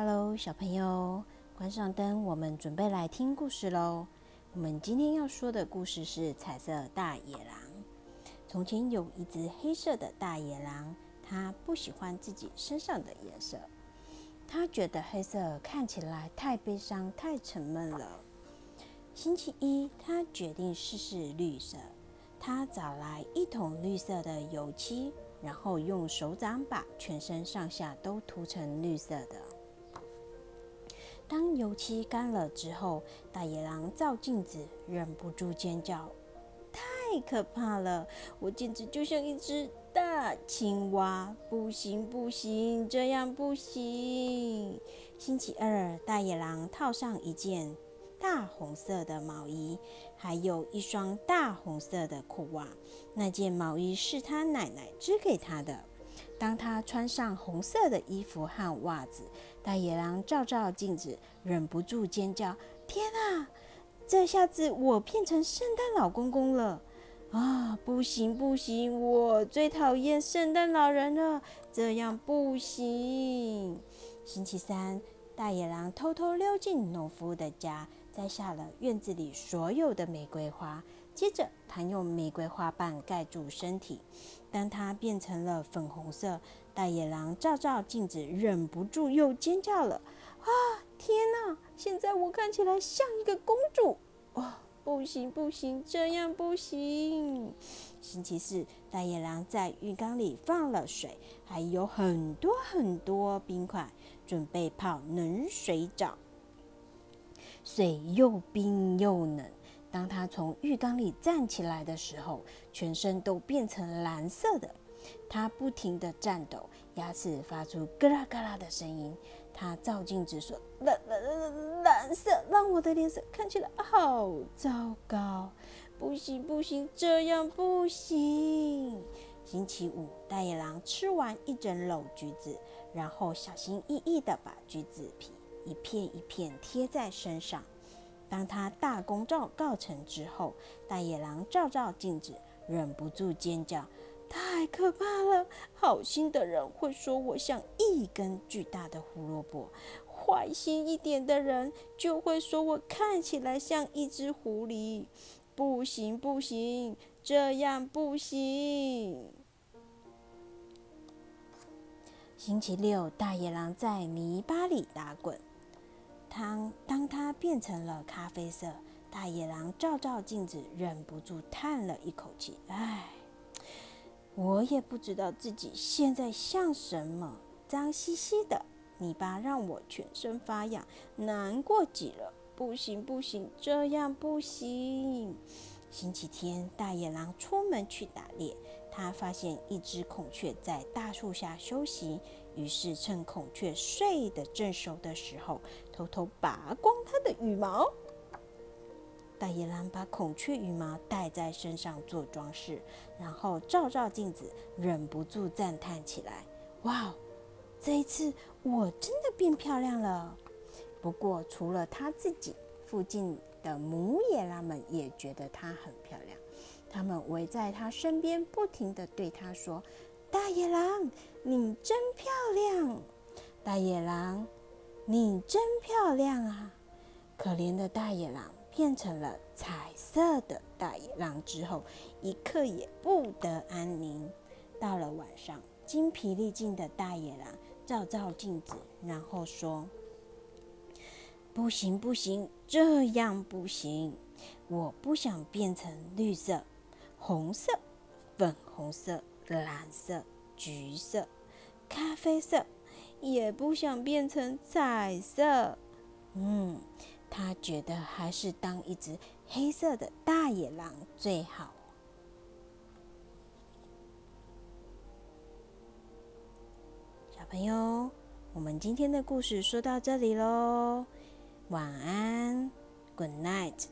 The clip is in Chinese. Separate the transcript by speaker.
Speaker 1: Hello，小朋友，关上灯，我们准备来听故事喽。我们今天要说的故事是彩色大野狼。从前有一只黑色的大野狼，它不喜欢自己身上的颜色，它觉得黑色看起来太悲伤、太沉闷了。星期一，它决定试试绿色。它找来一桶绿色的油漆，然后用手掌把全身上下都涂成绿色的。当油漆干了之后，大野狼照镜子，忍不住尖叫：“太可怕了！我简直就像一只大青蛙！不行，不行，这样不行！”星期二，大野狼套上一件大红色的毛衣，还有一双大红色的裤袜。那件毛衣是他奶奶织给他的。当他穿上红色的衣服和袜子，大野狼照照镜子，忍不住尖叫：“天啊！这下子我变成圣诞老公公了！啊，不行不行，我最讨厌圣诞老人了，这样不行。”星期三，大野狼偷偷溜进农夫的家，摘下了院子里所有的玫瑰花。接着，他用玫瑰花瓣盖住身体。当他变成了粉红色，大野狼照照镜子，忍不住又尖叫了：“啊，天哪！现在我看起来像一个公主！哦，不行不行，这样不行！”星期四，大野狼在浴缸里放了水，还有很多很多冰块，准备泡冷水澡。水又冰又冷。当他从浴缸里站起来的时候，全身都变成蓝色的。他不停地颤抖，牙齿发出嘎啦嘎啦的声音。他照镜子说：“蓝蓝蓝蓝色，让我的脸色看起来好糟糕！不行不行，这样不行。”星期五，大野狼吃完一整篓橘子，然后小心翼翼地把橘子皮一片一片贴在身上。当他大功告告成之后，大野狼照照镜子，忍不住尖叫：“太可怕了！好心的人会说我像一根巨大的胡萝卜，坏心一点的人就会说我看起来像一只狐狸。不行，不行，这样不行。”星期六，大野狼在泥巴里打滚。当当他变成了咖啡色，大野狼照照镜子，忍不住叹了一口气：“唉，我也不知道自己现在像什么，脏兮兮的，泥巴让我全身发痒，难过极了。不行，不行，这样不行。”星期天，大野狼出门去打猎，他发现一只孔雀在大树下休息。于是趁孔雀睡得正熟的时候，偷偷拔光它的羽毛。大野狼把孔雀羽毛戴在身上做装饰，然后照照镜子，忍不住赞叹起来：“哇，这一次我真的变漂亮了！”不过，除了他自己，附近的母野狼们也觉得它很漂亮。他们围在它身边，不停地对它说。大野狼，你真漂亮！大野狼，你真漂亮啊！可怜的大野狼变成了彩色的大野狼之后，一刻也不得安宁。到了晚上，精疲力尽的大野狼照照镜子，然后说：“不行，不行，这样不行！我不想变成绿色、红色、粉红色。”蓝色、橘色、咖啡色，也不想变成彩色。嗯，他觉得还是当一只黑色的大野狼最好。小朋友，我们今天的故事说到这里喽，晚安，Good night。